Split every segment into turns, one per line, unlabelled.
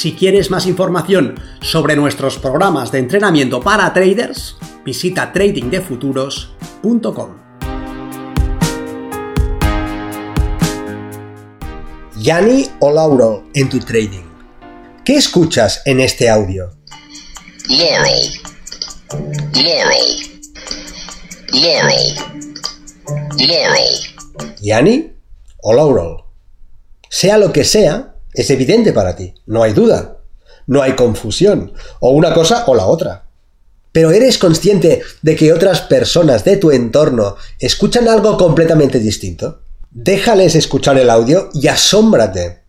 Si quieres más información sobre nuestros programas de entrenamiento para traders, visita tradingdefuturos.com. Yani o Lauro en tu trading. ¿Qué escuchas en este audio?
Laurel. Laurel. Laurel. Laurel.
¿Yani o Laurel? Sea lo que sea, es evidente para ti, no hay duda, no hay confusión, o una cosa o la otra. Pero eres consciente de que otras personas de tu entorno escuchan algo completamente distinto. Déjales escuchar el audio y asómbrate.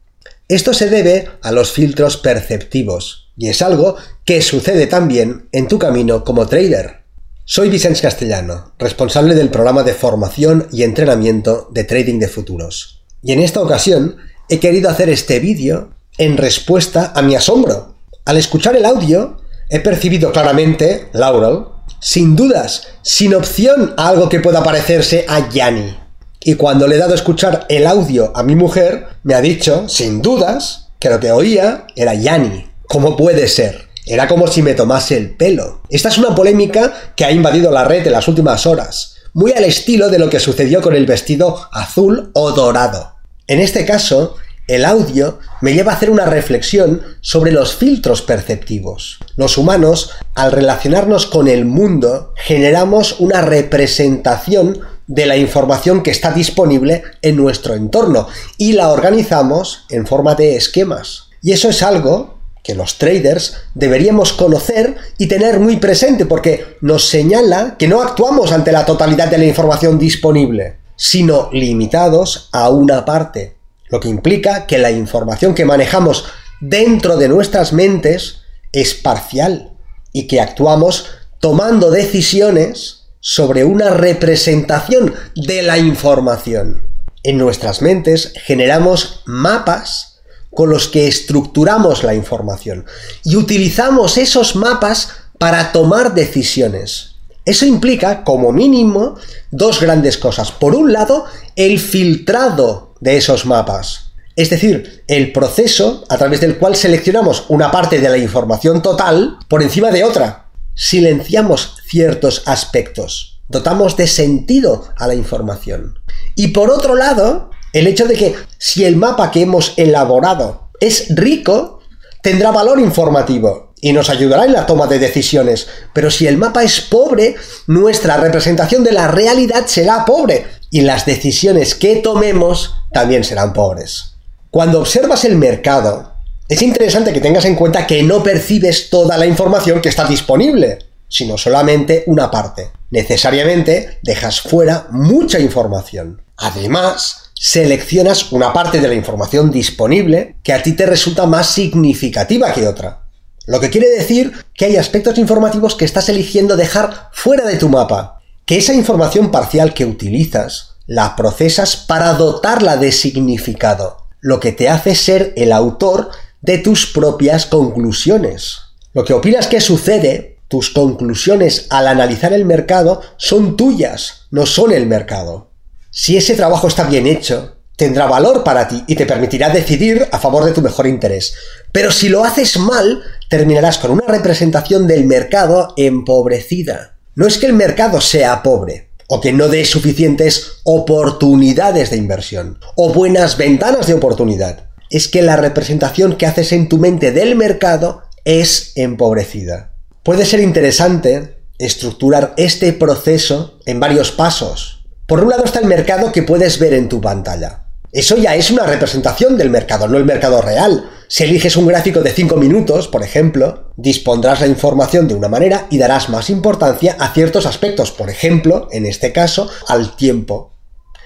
Esto se debe a los filtros perceptivos, y es algo que sucede también en tu camino como trader. Soy Vicente Castellano, responsable del programa de formación y entrenamiento de trading de futuros. Y en esta ocasión he querido hacer este vídeo en respuesta a mi asombro. Al escuchar el audio, he percibido claramente, Laurel, sin dudas, sin opción a algo que pueda parecerse a Yanni. Y cuando le he dado a escuchar el audio a mi mujer, me ha dicho, sin dudas, que lo que oía era Yanni. ¿Cómo puede ser? Era como si me tomase el pelo. Esta es una polémica que ha invadido la red en las últimas horas, muy al estilo de lo que sucedió con el vestido azul o dorado. En este caso, el audio me lleva a hacer una reflexión sobre los filtros perceptivos. Los humanos, al relacionarnos con el mundo, generamos una representación de la información que está disponible en nuestro entorno y la organizamos en forma de esquemas. Y eso es algo que los traders deberíamos conocer y tener muy presente porque nos señala que no actuamos ante la totalidad de la información disponible sino limitados a una parte, lo que implica que la información que manejamos dentro de nuestras mentes es parcial y que actuamos tomando decisiones sobre una representación de la información. En nuestras mentes generamos mapas con los que estructuramos la información y utilizamos esos mapas para tomar decisiones. Eso implica, como mínimo, dos grandes cosas. Por un lado, el filtrado de esos mapas. Es decir, el proceso a través del cual seleccionamos una parte de la información total por encima de otra. Silenciamos ciertos aspectos. Dotamos de sentido a la información. Y por otro lado, el hecho de que si el mapa que hemos elaborado es rico, tendrá valor informativo y nos ayudará en la toma de decisiones. Pero si el mapa es pobre, nuestra representación de la realidad será pobre y las decisiones que tomemos también serán pobres. Cuando observas el mercado, es interesante que tengas en cuenta que no percibes toda la información que está disponible, sino solamente una parte. Necesariamente dejas fuera mucha información. Además, seleccionas una parte de la información disponible que a ti te resulta más significativa que otra. Lo que quiere decir que hay aspectos informativos que estás eligiendo dejar fuera de tu mapa, que esa información parcial que utilizas la procesas para dotarla de significado, lo que te hace ser el autor de tus propias conclusiones. Lo que opinas que sucede, tus conclusiones al analizar el mercado son tuyas, no son el mercado. Si ese trabajo está bien hecho, tendrá valor para ti y te permitirá decidir a favor de tu mejor interés. Pero si lo haces mal, terminarás con una representación del mercado empobrecida. No es que el mercado sea pobre, o que no dé suficientes oportunidades de inversión, o buenas ventanas de oportunidad. Es que la representación que haces en tu mente del mercado es empobrecida. Puede ser interesante estructurar este proceso en varios pasos. Por un lado está el mercado que puedes ver en tu pantalla. Eso ya es una representación del mercado, no el mercado real. Si eliges un gráfico de 5 minutos, por ejemplo, dispondrás la información de una manera y darás más importancia a ciertos aspectos, por ejemplo, en este caso, al tiempo.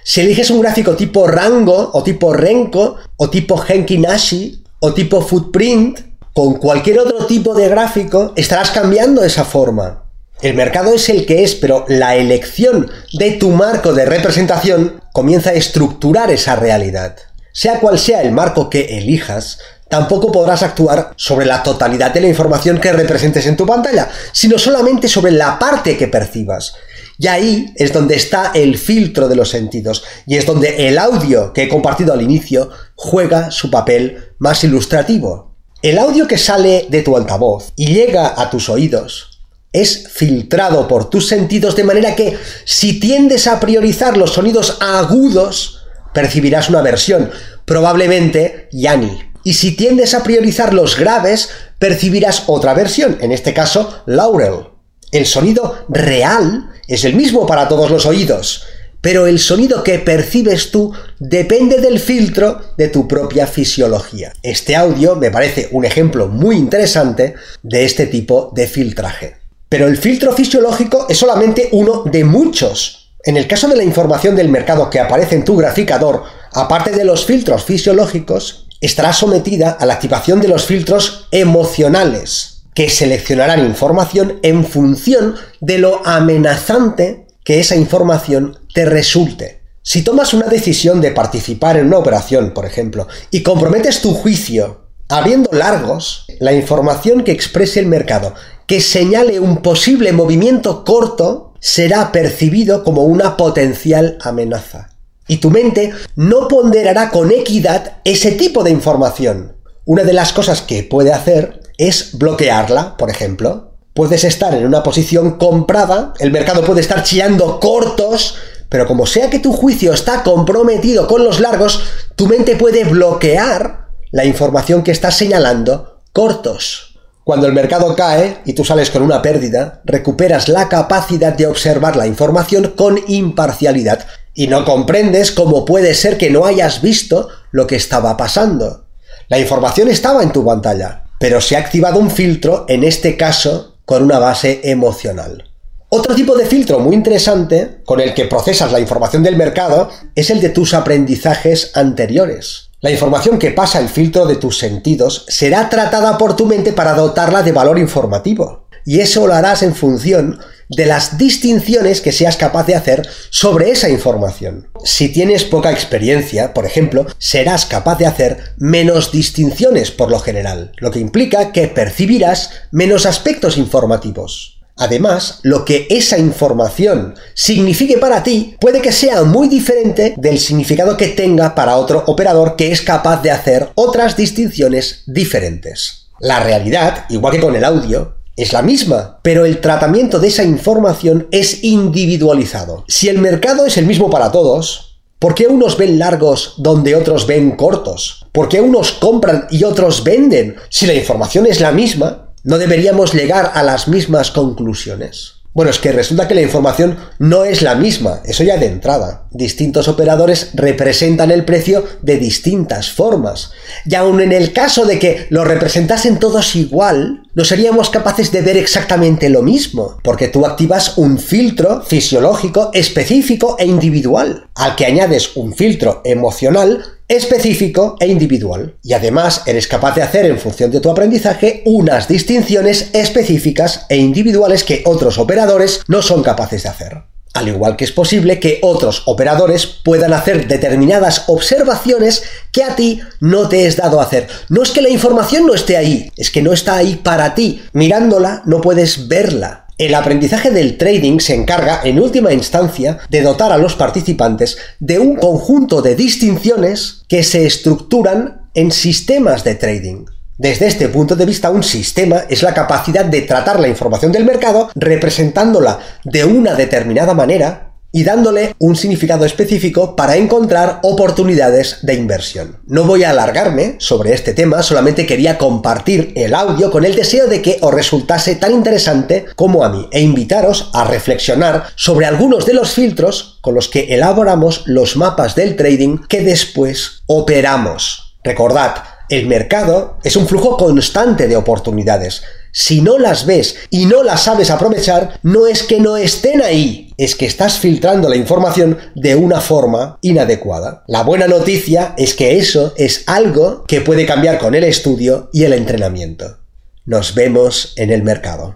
Si eliges un gráfico tipo rango o tipo renko o tipo Henki Nashi o tipo footprint, con cualquier otro tipo de gráfico estarás cambiando esa forma. El mercado es el que es, pero la elección de tu marco de representación comienza a estructurar esa realidad. Sea cual sea el marco que elijas, tampoco podrás actuar sobre la totalidad de la información que representes en tu pantalla, sino solamente sobre la parte que percibas. Y ahí es donde está el filtro de los sentidos, y es donde el audio que he compartido al inicio juega su papel más ilustrativo. El audio que sale de tu altavoz y llega a tus oídos es filtrado por tus sentidos de manera que si tiendes a priorizar los sonidos agudos, percibirás una versión, probablemente Yanni. Y si tiendes a priorizar los graves, percibirás otra versión, en este caso Laurel. El sonido real es el mismo para todos los oídos, pero el sonido que percibes tú depende del filtro de tu propia fisiología. Este audio me parece un ejemplo muy interesante de este tipo de filtraje. Pero el filtro fisiológico es solamente uno de muchos. En el caso de la información del mercado que aparece en tu graficador, aparte de los filtros fisiológicos, estará sometida a la activación de los filtros emocionales, que seleccionarán información en función de lo amenazante que esa información te resulte. Si tomas una decisión de participar en una operación, por ejemplo, y comprometes tu juicio abriendo largos, la información que exprese el mercado que señale un posible movimiento corto será percibido como una potencial amenaza. Y tu mente no ponderará con equidad ese tipo de información. Una de las cosas que puede hacer es bloquearla, por ejemplo. Puedes estar en una posición comprada, el mercado puede estar chillando cortos, pero como sea que tu juicio está comprometido con los largos, tu mente puede bloquear la información que estás señalando cortos. Cuando el mercado cae y tú sales con una pérdida, recuperas la capacidad de observar la información con imparcialidad y no comprendes cómo puede ser que no hayas visto lo que estaba pasando. La información estaba en tu pantalla, pero se ha activado un filtro, en este caso con una base emocional. Otro tipo de filtro muy interesante con el que procesas la información del mercado es el de tus aprendizajes anteriores. La información que pasa el filtro de tus sentidos será tratada por tu mente para dotarla de valor informativo. Y eso lo harás en función de las distinciones que seas capaz de hacer sobre esa información. Si tienes poca experiencia, por ejemplo, serás capaz de hacer menos distinciones por lo general, lo que implica que percibirás menos aspectos informativos. Además, lo que esa información signifique para ti puede que sea muy diferente del significado que tenga para otro operador que es capaz de hacer otras distinciones diferentes. La realidad, igual que con el audio, es la misma, pero el tratamiento de esa información es individualizado. Si el mercado es el mismo para todos, ¿por qué unos ven largos donde otros ven cortos? ¿Por qué unos compran y otros venden? Si la información es la misma, ¿no deberíamos llegar a las mismas conclusiones? Bueno, es que resulta que la información no es la misma, eso ya de entrada. Distintos operadores representan el precio de distintas formas. Y aun en el caso de que lo representasen todos igual, no seríamos capaces de ver exactamente lo mismo, porque tú activas un filtro fisiológico específico e individual, al que añades un filtro emocional específico e individual. Y además eres capaz de hacer en función de tu aprendizaje unas distinciones específicas e individuales que otros operadores no son capaces de hacer. Al igual que es posible que otros operadores puedan hacer determinadas observaciones que a ti no te es dado hacer. No es que la información no esté ahí, es que no está ahí para ti. Mirándola no puedes verla. El aprendizaje del trading se encarga, en última instancia, de dotar a los participantes de un conjunto de distinciones que se estructuran en sistemas de trading. Desde este punto de vista, un sistema es la capacidad de tratar la información del mercado representándola de una determinada manera y dándole un significado específico para encontrar oportunidades de inversión. No voy a alargarme sobre este tema, solamente quería compartir el audio con el deseo de que os resultase tan interesante como a mí e invitaros a reflexionar sobre algunos de los filtros con los que elaboramos los mapas del trading que después operamos. Recordad, el mercado es un flujo constante de oportunidades
Si no las ves y no las sabes aprovechar, no es que no estén ahí, es que estás filtrando la información de una forma inadecuada. La buena noticia es que eso es algo que puede cambiar con el estudio y el entrenamiento. Nos vemos en el mercado.